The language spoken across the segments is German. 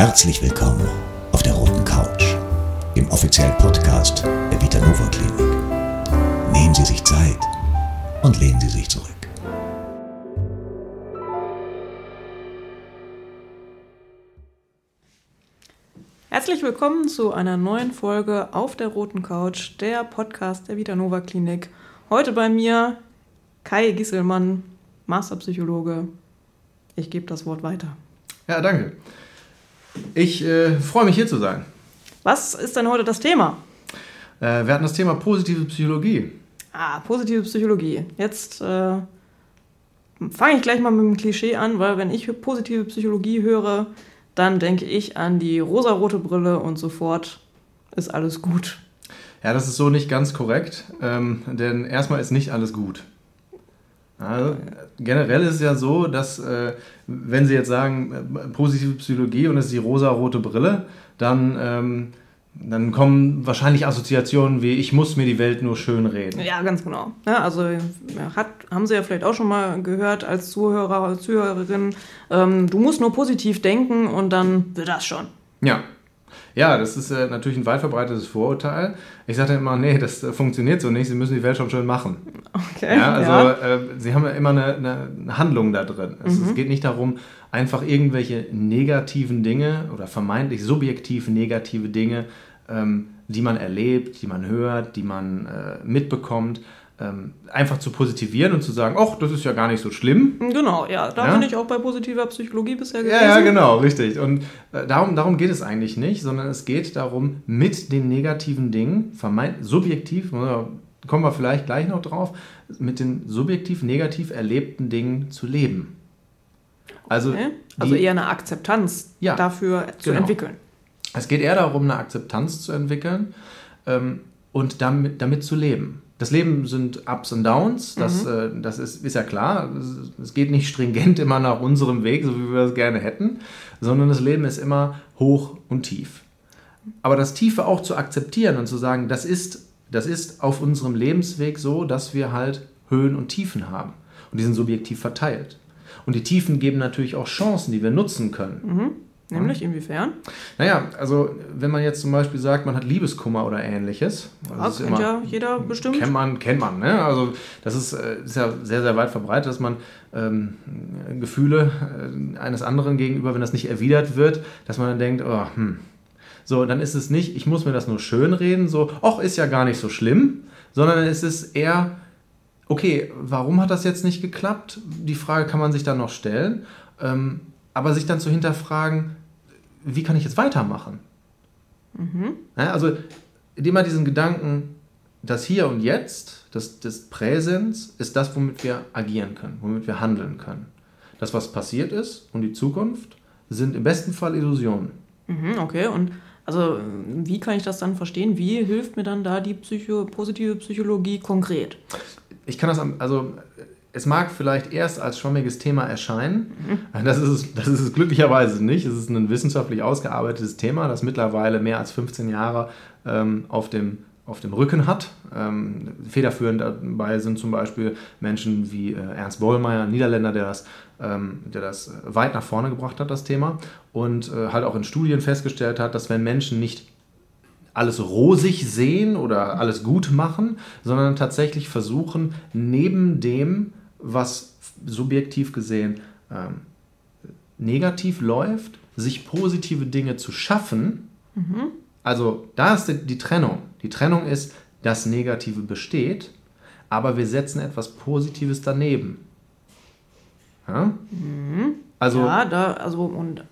Herzlich willkommen auf der Roten Couch, dem offiziellen Podcast der Vitanova Klinik. Nehmen Sie sich Zeit und lehnen Sie sich zurück. Herzlich willkommen zu einer neuen Folge auf der Roten Couch, der Podcast der Vitanova Klinik. Heute bei mir Kai Gisselmann, Masterpsychologe. Ich gebe das Wort weiter. Ja, danke. Ich äh, freue mich hier zu sein. Was ist denn heute das Thema? Äh, wir hatten das Thema positive Psychologie. Ah, positive Psychologie. Jetzt äh, fange ich gleich mal mit dem Klischee an, weil wenn ich positive Psychologie höre, dann denke ich an die rosarote Brille und sofort ist alles gut. Ja, das ist so nicht ganz korrekt, ähm, denn erstmal ist nicht alles gut. Also, generell ist es ja so, dass äh, wenn Sie jetzt sagen, äh, positive Psychologie und es ist die rosa-rote Brille, dann, ähm, dann kommen wahrscheinlich Assoziationen wie, ich muss mir die Welt nur schön reden. Ja, ganz genau. Ja, also hat, haben Sie ja vielleicht auch schon mal gehört als Zuhörer oder Zuhörerin, ähm, du musst nur positiv denken und dann wird das schon. Ja, ja, das ist äh, natürlich ein weit verbreitetes Vorurteil. Ich sage immer, nee, das äh, funktioniert so nicht. Sie müssen die Welt schon schön machen. Okay. Ja, also ja. Äh, Sie haben ja immer eine, eine Handlung da drin. Es, Mhm. es geht nicht darum, einfach irgendwelche negativen Dinge oder vermeintlich subjektiv negative Dinge, ähm, die man erlebt, die man hört, die man äh, mitbekommt, ähm, einfach zu positivieren und zu sagen, ach, das ist ja gar nicht so schlimm. Genau, ja, da Ja? bin ich auch bei positiver Psychologie bisher gewesen. Ja, ja, genau, richtig. Und äh, darum, darum geht es eigentlich nicht, sondern es geht darum, mit den negativen Dingen, vermeint subjektiv, äh, kommen wir vielleicht gleich noch drauf, mit den subjektiv negativ erlebten Dingen zu leben. Also, Okay. Also die- eher eine Akzeptanz Ja, dafür zu genau. entwickeln. es geht eher darum, eine Akzeptanz zu entwickeln ähm, und damit, damit zu leben. Das Leben sind Ups und Downs, das, äh, das ist, ist ja klar. Es- Es geht nicht stringent immer nach unserem Weg, so wie wir es gerne hätten, sondern das Leben ist immer hoch und tief. Aber das Tiefe auch zu akzeptieren und zu sagen, das ist, das ist auf unserem Lebensweg so, dass wir halt Höhen und Tiefen haben. Und die sind subjektiv verteilt. Und die Tiefen geben natürlich auch Chancen, die wir nutzen können. Nämlich inwiefern? Naja, also wenn man jetzt zum Beispiel sagt, man hat Liebeskummer oder ähnliches. Ja, das ist kennt immer- ja jeder bestimmt. Kennt man, kennt man. Ne? Also das ist, äh, ist ja sehr, sehr weit verbreitet, dass man ähm, Gefühle äh, eines anderen gegenüber, wenn das nicht erwidert wird, dass man dann denkt, oh, hm. So, dann ist es nicht, ich muss mir das nur schön reden, so, ach, ist ja gar nicht so schlimm, sondern es ist eher, okay, warum hat das jetzt nicht geklappt? Die Frage kann man sich dann noch stellen, ähm, aber sich dann zu hinterfragen, wie kann ich jetzt weitermachen? Ja, also immer diesen Gedanken, das Hier und Jetzt, das, das Präsens, ist das, womit wir agieren können, womit wir handeln können. Das, was passiert ist und die Zukunft, sind im besten Fall Illusionen. Mhm, okay, und also wie kann ich das dann verstehen? Wie hilft mir dann da die Psycho positive Psychologie konkret? Ich kann das, am- also es mag vielleicht erst als schwammiges Thema erscheinen. Das, ist es, das ist es glücklicherweise nicht. Es ist ein wissenschaftlich ausgearbeitetes Thema, das mittlerweile mehr als 15 Jahre ähm, auf, dem, auf dem Rücken hat. Ähm, federführend dabei sind zum Beispiel Menschen wie äh, Ernst Bollmeier, ein Niederländer, der das, ähm, der das weit nach vorne gebracht hat, das Thema. Und äh, halt auch in Studien festgestellt hat, dass wenn Menschen nicht alles rosig sehen oder alles gut machen, sondern tatsächlich versuchen, neben dem, was subjektiv gesehen ähm, negativ läuft, sich positive Dinge zu schaffen. Also da ist die, die Trennung. Die Trennung ist, das Negative besteht, aber wir setzen etwas Positives daneben. Ja? Also ja, da, also und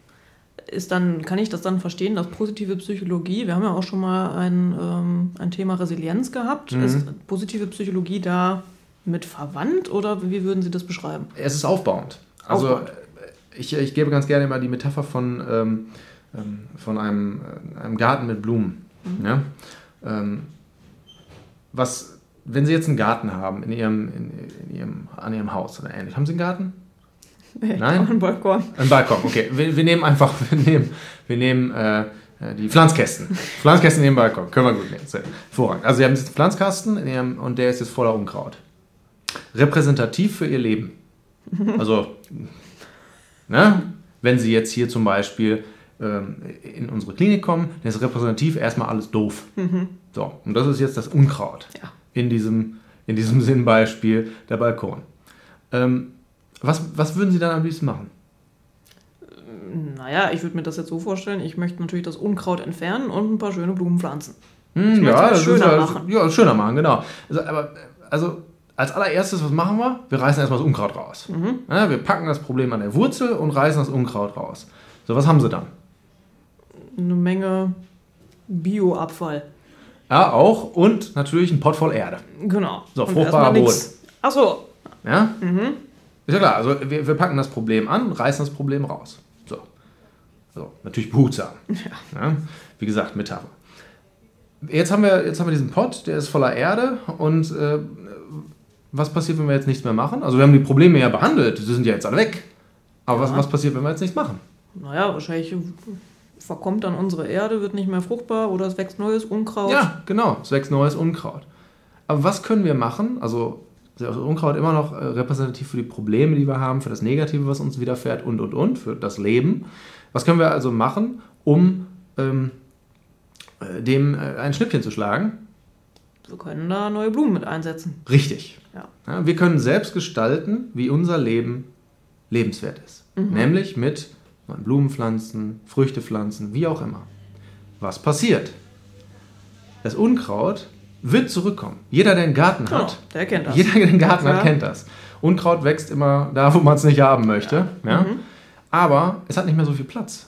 ist dann, kann ich das dann verstehen, dass positive Psychologie, wir haben ja auch schon mal ein, ähm, ein Thema Resilienz gehabt. Mhm. Ist positive Psychologie da mit verwandt oder wie würden Sie das beschreiben? Es ist aufbauend. Also Aufbauend. äh, ich, ich gebe ganz gerne immer die Metapher von, ähm, ähm, von einem, äh, einem Garten mit Blumen. Ja? Ähm, was, wenn Sie jetzt einen Garten haben in Ihrem, in, in Ihrem, an Ihrem Haus oder ähnlich. Haben Sie einen Garten? Nein? Ein Balkon. Ein Balkon, okay. Wir, wir nehmen einfach, wir nehmen, wir nehmen äh, äh, die Pflanzkästen. Pflanzkästen in den Balkon. Können wir gut nehmen. Hervorragend. Also Sie haben diesen Pflanzkasten in Ihrem, und der ist jetzt voller Unkraut. Repräsentativ für Ihr Leben. Also, ne? wenn Sie jetzt hier zum Beispiel ähm, in unsere Klinik kommen, dann ist repräsentativ erstmal alles doof. So, und das ist jetzt das Unkraut Ja. in, diesem, in diesem Sinnbeispiel der Balkon. Ähm, was, was würden Sie dann am liebsten machen? Naja, ich würde mir das jetzt so vorstellen, ich möchte natürlich das Unkraut entfernen und ein paar schöne Blumen pflanzen. Hm, möchte das das schöner ist ja, machen. Ja, schöner machen, genau. Also, aber also als allererstes, was machen wir? Wir reißen erstmal das Unkraut raus. Mhm. Ja, wir packen das Problem an der Wurzel und reißen das Unkraut raus. So, was haben Sie dann? Eine Menge Bioabfall. Ja, auch und natürlich ein Pott voll Erde. Genau. So, Und fruchtbarer nix. Ach so. Ja? Mhm. Ist ja klar, also wir, wir packen das Problem an, reißen das Problem raus. So. So, natürlich behutsam. Ja. Wie gesagt, Metapher. Jetzt haben, wir, jetzt haben wir diesen Pott, der ist voller Erde und äh, was passiert, wenn wir jetzt nichts mehr machen? Also wir haben die Probleme ja behandelt, die sind ja jetzt alle weg. Aber was, Ja. was passiert, wenn wir jetzt nichts machen? Naja, wahrscheinlich verkommt dann unsere Erde, wird nicht mehr fruchtbar oder es wächst neues Unkraut. Ja, genau, es wächst neues Unkraut. Aber was können wir machen? Also ist Unkraut immer noch äh, repräsentativ für die Probleme, die wir haben, für das Negative, was uns widerfährt und, und, und, für das Leben. Was können wir also machen, um ähm, äh, dem äh, ein Schnippchen zu schlagen? Wir können da neue Blumen mit einsetzen. Richtig. Ja. Ja, wir können selbst gestalten, wie unser Leben lebenswert ist. Nämlich mit Blumenpflanzen, Früchtepflanzen, wie auch immer. Was passiert? Das Unkraut wird zurückkommen. Jeder, der einen Garten Genau, hat, der kennt das. jeder, der einen Garten Ja. hat, kennt das. Unkraut wächst immer da, wo man es nicht haben möchte. Ja. Mhm. Aber es hat nicht mehr so viel Platz.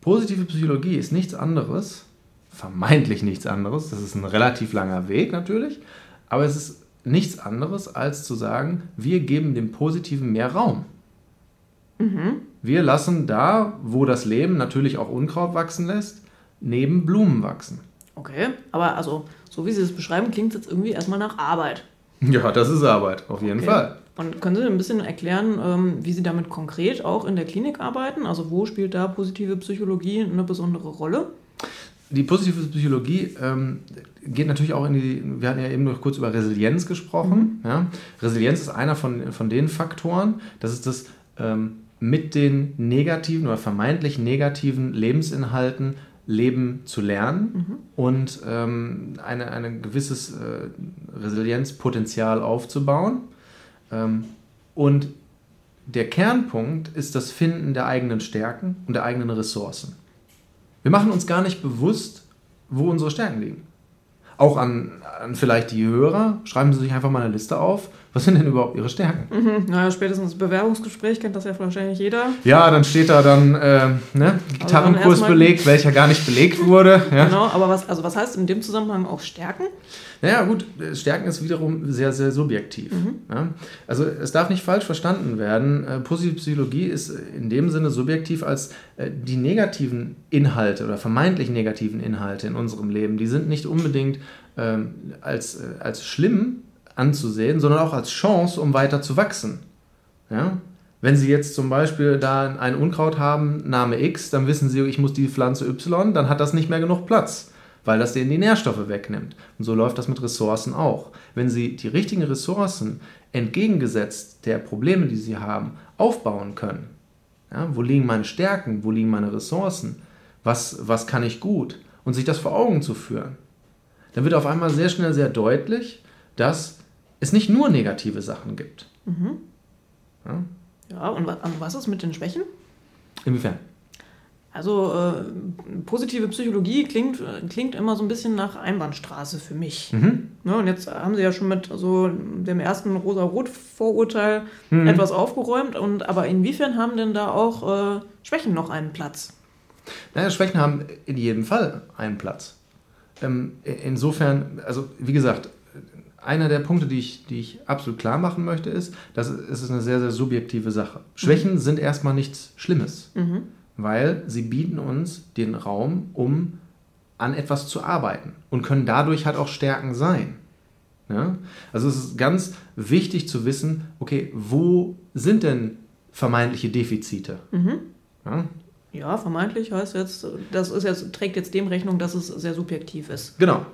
Positive Psychologie ist nichts anderes, vermeintlich nichts anderes, das ist ein relativ langer Weg natürlich, aber es ist nichts anderes, als zu sagen, wir geben dem Positiven mehr Raum. Wir lassen da, wo das Leben natürlich auch Unkraut wachsen lässt, neben Blumen wachsen. Okay, aber also, so wie Sie es beschreiben, klingt es jetzt irgendwie erstmal nach Arbeit. Ja, das ist Arbeit, auf jeden Okay. Fall. Und können Sie ein bisschen erklären, ähm, wie Sie damit konkret auch in der Klinik arbeiten? Also wo spielt da positive Psychologie eine besondere Rolle? Die positive Psychologie ähm, geht natürlich auch in die, wir hatten ja eben noch kurz über Resilienz gesprochen. Ja? Resilienz ist einer von, von den Faktoren, das ist das ähm, mit den negativen oder vermeintlich negativen Lebensinhalten leben zu lernen und ähm, eine, ein gewisses äh, Resilienzpotenzial aufzubauen. Ähm, und der Kernpunkt ist das Finden der eigenen Stärken und der eigenen Ressourcen. Wir machen uns gar nicht bewusst, wo unsere Stärken liegen. Auch an, an vielleicht die Hörer, schreiben Sie sich einfach mal eine Liste auf. Was sind denn überhaupt Ihre Stärken? Mhm, naja, spätestens das Bewerbungsgespräch kennt das ja wahrscheinlich jeder. Ja, dann steht da dann äh, ne, Gitarrenkurs erstmal- belegt, welcher gar nicht belegt wurde. Ja. Genau, aber was, also was heißt in dem Zusammenhang auch Stärken? Naja, gut, äh, Stärken ist wiederum sehr, sehr subjektiv. Ja? Also es darf nicht falsch verstanden werden. Äh, Positive Psychologie ist in dem Sinne subjektiv, als äh, die negativen Inhalte oder vermeintlich negativen Inhalte in unserem Leben, die sind nicht unbedingt ähm, als, als schlimm anzusehen, sondern auch als Chance, um weiter zu wachsen. Ja? Wenn Sie jetzt zum Beispiel da ein Unkraut haben, Name X, dann wissen Sie, ich muss die Pflanze Y, dann hat das nicht mehr genug Platz, weil das denen die Nährstoffe wegnimmt. Und so läuft das mit Ressourcen auch. Wenn Sie die richtigen Ressourcen entgegengesetzt der Probleme, die Sie haben, aufbauen können, ja, wo liegen meine Stärken, wo liegen meine Ressourcen, was, was kann ich gut, und sich das vor Augen zu führen, dann wird auf einmal sehr schnell sehr deutlich, dass es nicht nur negative Sachen gibt. Ja? Ja, und wa- und was ist mit den Schwächen? Inwiefern? Also äh, positive Psychologie klingt, klingt immer so ein bisschen nach Einbahnstraße für mich. Mhm. Ne, und jetzt haben Sie ja schon mit so dem ersten Rosa-Rot-Vorurteil etwas aufgeräumt. Und, aber inwiefern haben denn da auch äh, Schwächen noch einen Platz? Naja, Schwächen haben in jedem Fall einen Platz. Ähm, insofern, also wie gesagt, einer der Punkte, die ich, die ich absolut klar machen möchte, ist, dass es ist eine sehr, sehr subjektive Sache. Schwächen sind erstmal nichts Schlimmes, weil sie bieten uns den Raum, um an etwas zu arbeiten und können dadurch halt auch Stärken sein. Ja? Also es ist ganz wichtig zu wissen, okay, wo sind denn vermeintliche Defizite? Ja? Ja, vermeintlich heißt jetzt, das ist jetzt, trägt jetzt dem Rechnung, dass es sehr subjektiv ist. Genau.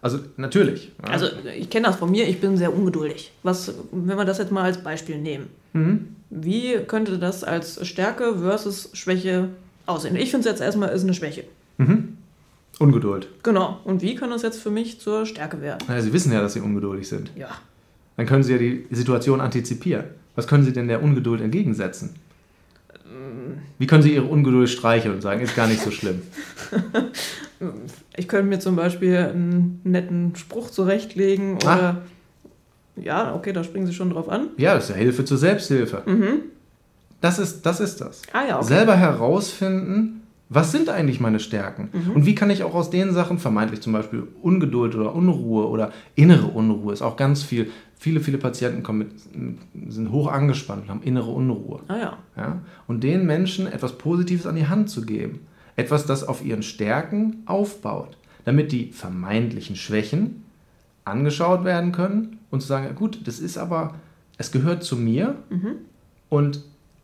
Also natürlich. Ja. Also ich kenne das von mir, ich bin sehr ungeduldig. Was, wenn wir das jetzt mal als Beispiel nehmen. Mhm. Wie könnte das als Stärke versus Schwäche aussehen? Ich finde es jetzt erstmal ist eine Schwäche. Mhm. Ungeduld. Genau. Und wie kann das jetzt für mich zur Stärke werden? Naja, Sie wissen ja, dass Sie ungeduldig sind. Ja. Dann können Sie ja die Situation antizipieren. Was können Sie denn der Ungeduld entgegensetzen? Wie können Sie Ihre Ungeduld streicheln und sagen, ist gar nicht so schlimm? Ich könnte mir zum Beispiel einen netten Spruch zurechtlegen oder. Ja, okay, da springen Sie schon drauf an. Ja, das ist ja Hilfe zur Selbsthilfe. Mhm. Das ist, das ist das. Ah ja, okay. Selber herausfinden, was sind eigentlich meine Stärken? Mhm. Und wie kann ich auch aus den Sachen, vermeintlich zum Beispiel Ungeduld oder Unruhe oder innere Unruhe, ist auch ganz viel. Viele, viele Patienten kommen mit, sind hoch angespannt und haben innere Unruhe. Ah ja. Ja? Und den Menschen etwas Positives an die Hand zu geben. Etwas, das auf ihren Stärken aufbaut. Damit die vermeintlichen Schwächen angeschaut werden können und zu sagen, gut, das ist aber, es gehört zu mir Mhm. und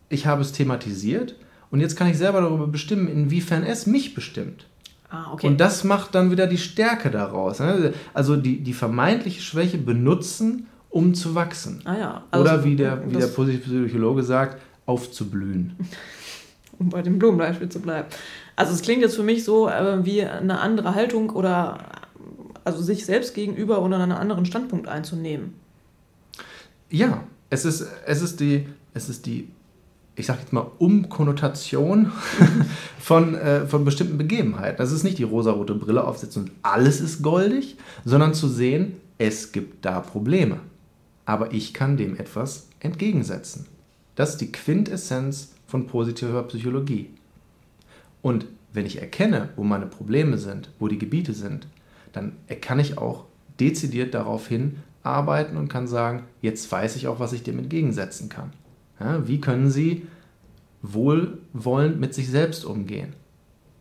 ich habe es thematisiert und jetzt kann ich selber darüber bestimmen, inwiefern es mich bestimmt. Ah, okay. Und das macht dann wieder die Stärke daraus. ne? Also die, die vermeintliche Schwäche benutzen, um zu wachsen. ah ja. Oder wie der, wie der positive Psychologe sagt, aufzublühen. um bei dem Blumenbeispiel zu bleiben. Also es klingt jetzt für mich so äh, wie eine andere Haltung oder also sich selbst gegenüber oder einen anderen Standpunkt einzunehmen. Ja, es ist, es ist die, es ist die, ich sag jetzt mal, Umkonnotation von, äh, von bestimmten Begebenheiten. Das ist nicht die rosarote Brille aufsetzen und alles ist goldig, sondern zu sehen, es gibt da Probleme. Aber ich kann dem etwas entgegensetzen. Das ist die Quintessenz von positiver Psychologie. Und wenn ich erkenne, wo meine Probleme sind, wo die Gebiete sind, dann kann ich auch dezidiert darauf hin arbeiten und kann sagen, jetzt weiß ich auch, was ich dem entgegensetzen kann. Ja, wie können Sie wohlwollend mit sich selbst umgehen?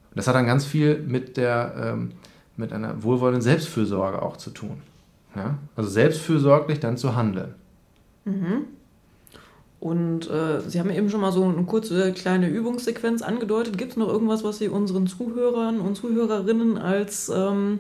Und das hat dann ganz viel mit, der, ähm, mit einer wohlwollenden Selbstfürsorge auch zu tun. Ja? Also selbstfürsorglich dann zu handeln. Und äh, Sie haben eben schon mal so eine kurze kleine Übungssequenz angedeutet. Gibt es noch irgendwas, was Sie unseren Zuhörern und Zuhörerinnen als ähm,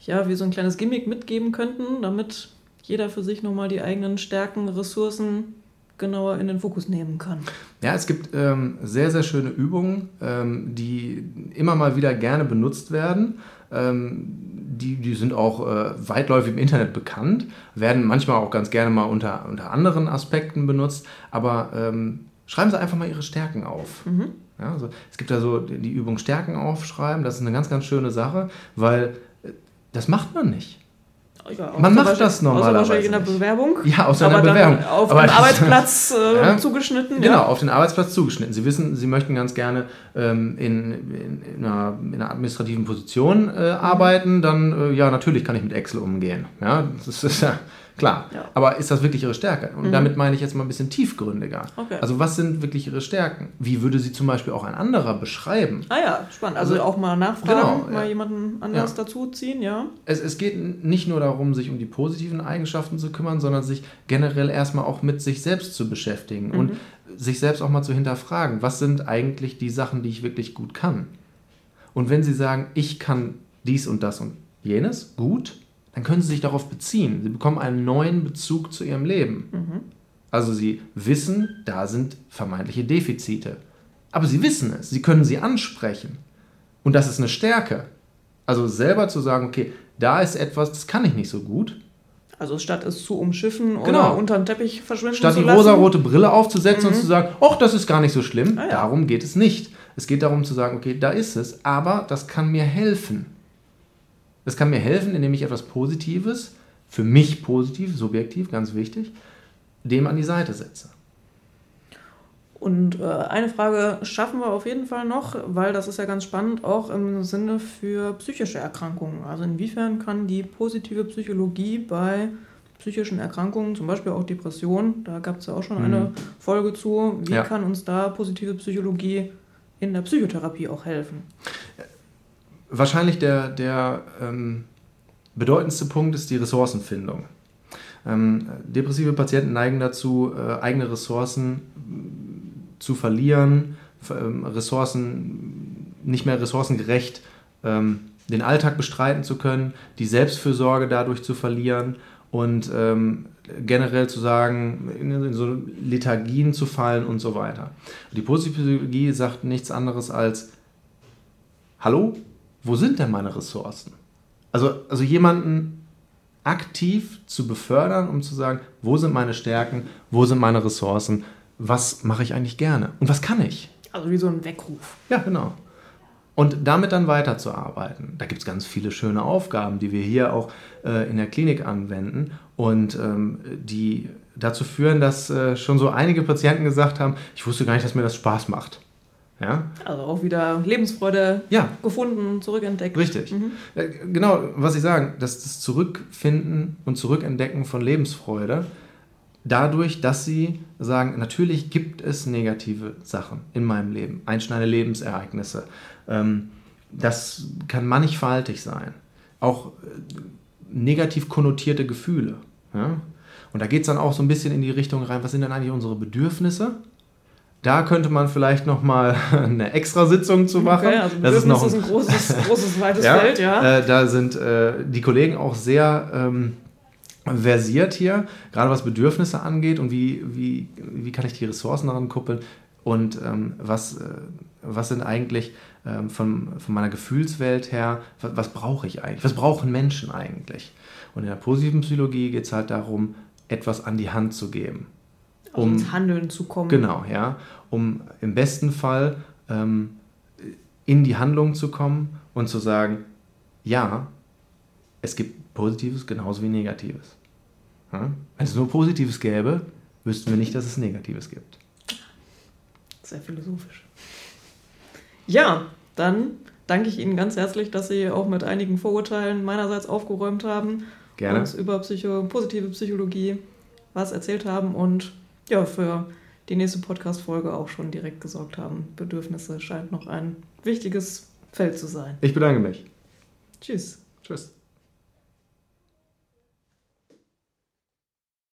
ja, wie so ein kleines Gimmick mitgeben könnten, damit jeder für sich nochmal die eigenen Stärken, Ressourcen genauer in den Fokus nehmen kann? Ja, es gibt ähm, sehr, sehr schöne Übungen, ähm, die immer mal wieder gerne benutzt werden. Ähm, die, die sind auch äh, weitläufig im Internet bekannt, werden manchmal auch ganz gerne mal unter, unter anderen Aspekten benutzt, aber ähm, schreiben Sie einfach mal Ihre Stärken auf. Mhm. Ja, also es gibt da so die Übung Stärken aufschreiben, das ist eine ganz, ganz schöne Sache, weil äh, das macht man nicht. Ja, Man macht das normalerweise Außer wahrscheinlich in der. Bewerbung. Ja, aus einer Bewerbung. Dann auf Aber dem das- Arbeitsplatz äh, Ja. zugeschnitten. Genau, Ja. auf den Arbeitsplatz zugeschnitten. Sie wissen, Sie möchten ganz gerne ähm, in, in, in, einer, in einer administrativen Position äh, arbeiten, dann äh, ja, natürlich kann ich mit Excel umgehen. Ja, das ist ja klar. Ja. Aber ist das wirklich Ihre Stärke? Und Mhm. damit meine ich jetzt mal ein bisschen tiefgründiger. Okay. Also was sind wirklich Ihre Stärken? Wie würde sie zum Beispiel auch ein anderer beschreiben? Ah ja, spannend. Also, Also- auch mal nachfragen, Genau, mal ja. jemanden anders Ja. dazu ziehen, ja. Es, es geht nicht nur darum, sich um die positiven Eigenschaften zu kümmern, sondern sich generell erstmal auch mit sich selbst zu beschäftigen und sich selbst auch mal zu hinterfragen, was sind eigentlich die Sachen, die ich wirklich gut kann. Und wenn Sie sagen, ich kann dies und das und jenes gut, dann können Sie sich darauf beziehen. Sie bekommen einen neuen Bezug zu Ihrem Leben. Also Sie wissen, da sind vermeintliche Defizite. Aber Sie wissen es, Sie können sie ansprechen. Und das ist eine Stärke. Also selber zu sagen, okay, da ist etwas, das kann ich nicht so gut. Also statt es zu umschiffen oder Genau. unter den Teppich verschwinden Statt zu die lassen. rosarote Brille aufzusetzen und zu sagen, ach, das ist gar nicht so schlimm, Ah ja. darum geht es nicht. Es geht darum zu sagen, okay, da ist es, aber das kann mir helfen. Das kann mir helfen, indem ich etwas Positives, für mich positiv, subjektiv, ganz wichtig, dem an die Seite setze. Und äh, eine Frage schaffen wir auf jeden Fall noch, weil das ist ja ganz spannend, auch im Sinne für psychische Erkrankungen. Also inwiefern kann die positive Psychologie bei psychischen Erkrankungen, zum Beispiel auch Depressionen, da gab es ja auch schon eine Folge zu, wie Ja. kann uns da positive Psychologie in der Psychotherapie auch helfen? Wahrscheinlich der, der ähm, bedeutendste Punkt ist die Ressourcenfindung. Ähm, depressive Patienten neigen dazu, äh, eigene Ressourcen mm, zu verlieren, ähm, Ressourcen nicht mehr ressourcengerecht ähm, den Alltag bestreiten zu können, die Selbstfürsorge dadurch zu verlieren und ähm, generell zu sagen, in, so Lethargien zu fallen und so weiter. Die positive Psychologie sagt nichts anderes als, hallo, wo sind denn meine Ressourcen? Also, also jemanden aktiv zu befördern, um zu sagen, wo sind meine Stärken, wo sind meine Ressourcen, was mache ich eigentlich gerne und was kann ich? Also wie so ein Weckruf. Ja, genau. Und damit dann weiterzuarbeiten. Da gibt es ganz viele schöne Aufgaben, die wir hier auch äh, in der Klinik anwenden und ähm, die dazu führen, dass äh, schon so einige Patienten gesagt haben, ich wusste gar nicht, dass mir das Spaß macht. Ja? Also auch wieder Lebensfreude ja. gefunden, zurückentdeckt. Richtig. Mhm. Äh, genau, was ich sagen, dass das Zurückfinden und Zurückentdecken von Lebensfreude dadurch, dass sie sagen, natürlich gibt es negative Sachen in meinem Leben, einschneidende Lebensereignisse. Ähm, das kann mannigfaltig sein. Auch äh, negativ konnotierte Gefühle. Und da geht es dann auch so ein bisschen in die Richtung rein, was sind denn eigentlich unsere Bedürfnisse? Da könnte man vielleicht noch mal eine Extrasitzung zu machen. Okay, also das ist noch ein, ist ein großes, großes weites ja, Feld, ja. Äh, da sind äh, die Kollegen auch sehr ähm, versiert hier, gerade was Bedürfnisse angeht und wie, wie, wie kann ich die Ressourcen daran kuppeln und ähm, was, äh, was sind eigentlich ähm, von, von meiner Gefühlswelt her, was, was brauche ich eigentlich, was brauchen Menschen eigentlich? Und in der positiven Psychologie geht es halt darum, etwas an die Hand zu geben. Also um ins Handeln zu kommen. Genau, ja. Um im besten Fall ähm, in die Handlung zu kommen und zu sagen, ja, es gibt Positives genauso wie Negatives. Ja? Wenn es nur Positives gäbe, wüssten wir nicht, dass es Negatives gibt. Sehr philosophisch. Ja, dann danke ich Ihnen ganz herzlich, dass Sie auch mit einigen Vorurteilen meinerseits aufgeräumt haben. Gerne. Uns über Psycho positive Psychologie was erzählt haben und ja, für die nächste Podcast-Folge auch schon direkt gesorgt haben. Bedürfnisse scheint noch ein wichtiges Feld zu sein. Ich bedanke mich. Tschüss. Tschüss.